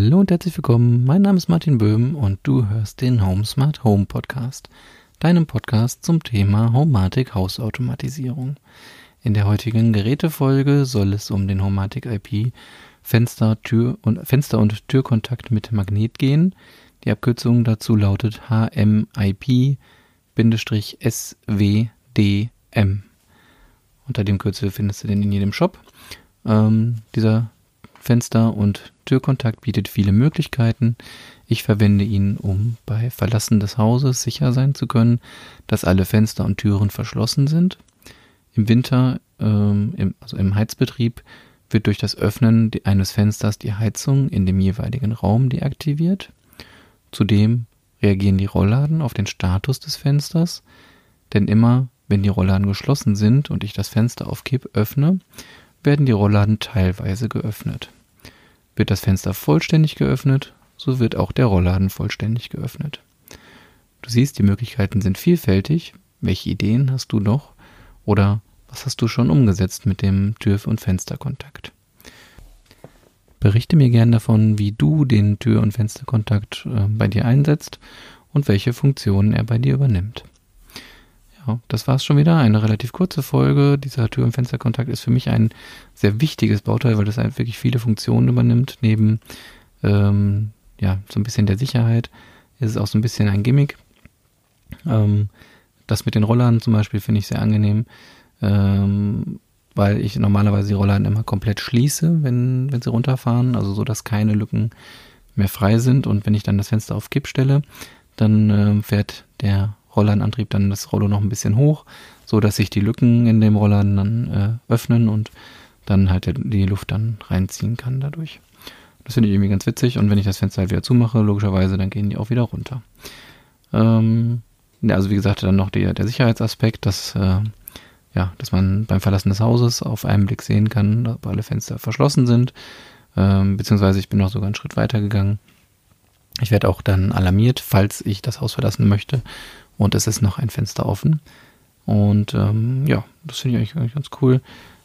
Hallo und herzlich willkommen. Mein Name ist Martin Böhm und du hörst den Home Smart Home Podcast, deinem Podcast zum Thema Homatic Hausautomatisierung. In der heutigen Gerätefolge soll es um den Homatic IP Fenster, Tür und Fenster und Türkontakt mit Magnet gehen. Die Abkürzung dazu lautet HMIP-SWDM. Unter dem Kürzel findest du den in jedem Shop. Ähm, dieser Fenster- und Türkontakt bietet viele Möglichkeiten. Ich verwende ihn, um bei Verlassen des Hauses sicher sein zu können, dass alle Fenster und Türen verschlossen sind. Im Winter, ähm, im, also im Heizbetrieb, wird durch das Öffnen eines Fensters die Heizung in dem jeweiligen Raum deaktiviert. Zudem reagieren die Rollladen auf den Status des Fensters, denn immer wenn die Rollladen geschlossen sind und ich das Fenster auf Kipp öffne, werden die Rollladen teilweise geöffnet. Wird das Fenster vollständig geöffnet, so wird auch der Rollladen vollständig geöffnet. Du siehst, die Möglichkeiten sind vielfältig. Welche Ideen hast du noch? Oder was hast du schon umgesetzt mit dem Tür- und Fensterkontakt? Berichte mir gern davon, wie du den Tür- und Fensterkontakt äh, bei dir einsetzt und welche Funktionen er bei dir übernimmt. Das war's schon wieder. Eine relativ kurze Folge. Dieser Tür- und Fensterkontakt ist für mich ein sehr wichtiges Bauteil, weil das halt wirklich viele Funktionen übernimmt. Neben ähm, ja, so ein bisschen der Sicherheit ist es auch so ein bisschen ein Gimmick. Ähm, das mit den Rollern zum Beispiel finde ich sehr angenehm, ähm, weil ich normalerweise die Roller immer komplett schließe, wenn, wenn sie runterfahren, also so, dass keine Lücken mehr frei sind. Und wenn ich dann das Fenster auf Kipp stelle, dann äh, fährt der Rollladenantrieb dann das Rollo noch ein bisschen hoch, so dass sich die Lücken in dem Rollladen dann äh, öffnen und dann halt die Luft dann reinziehen kann dadurch. Das finde ich irgendwie ganz witzig und wenn ich das Fenster halt wieder zumache, logischerweise, dann gehen die auch wieder runter. Ähm, also wie gesagt, dann noch die, der Sicherheitsaspekt, dass, äh, ja, dass man beim Verlassen des Hauses auf einen Blick sehen kann, ob alle Fenster verschlossen sind. Ähm, beziehungsweise ich bin noch sogar einen Schritt weiter gegangen. Ich werde auch dann alarmiert, falls ich das Haus verlassen möchte und es ist noch ein Fenster offen. Und ähm, ja, das finde ich eigentlich ganz cool.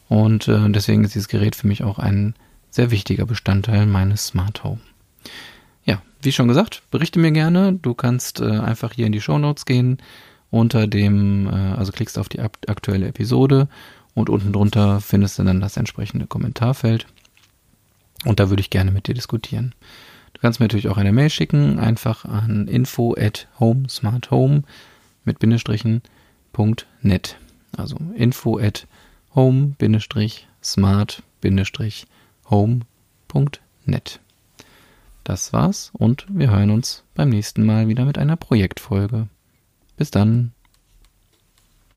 Und äh, deswegen ist dieses Gerät für mich auch ein sehr wichtiger Bestandteil meines Smart Home. Ja, wie schon gesagt, berichte mir gerne. Du kannst äh, einfach hier in die Show Notes gehen, unter dem, äh, also klickst auf die aktuelle Episode und unten drunter findest du dann das entsprechende Kommentarfeld. Und da würde ich gerne mit dir diskutieren. Kannst mir natürlich auch eine Mail schicken, einfach an info at homesmarthome mit Bindestrichen .net. Also info at home-smart-home.net. Das war's und wir hören uns beim nächsten Mal wieder mit einer Projektfolge. Bis dann.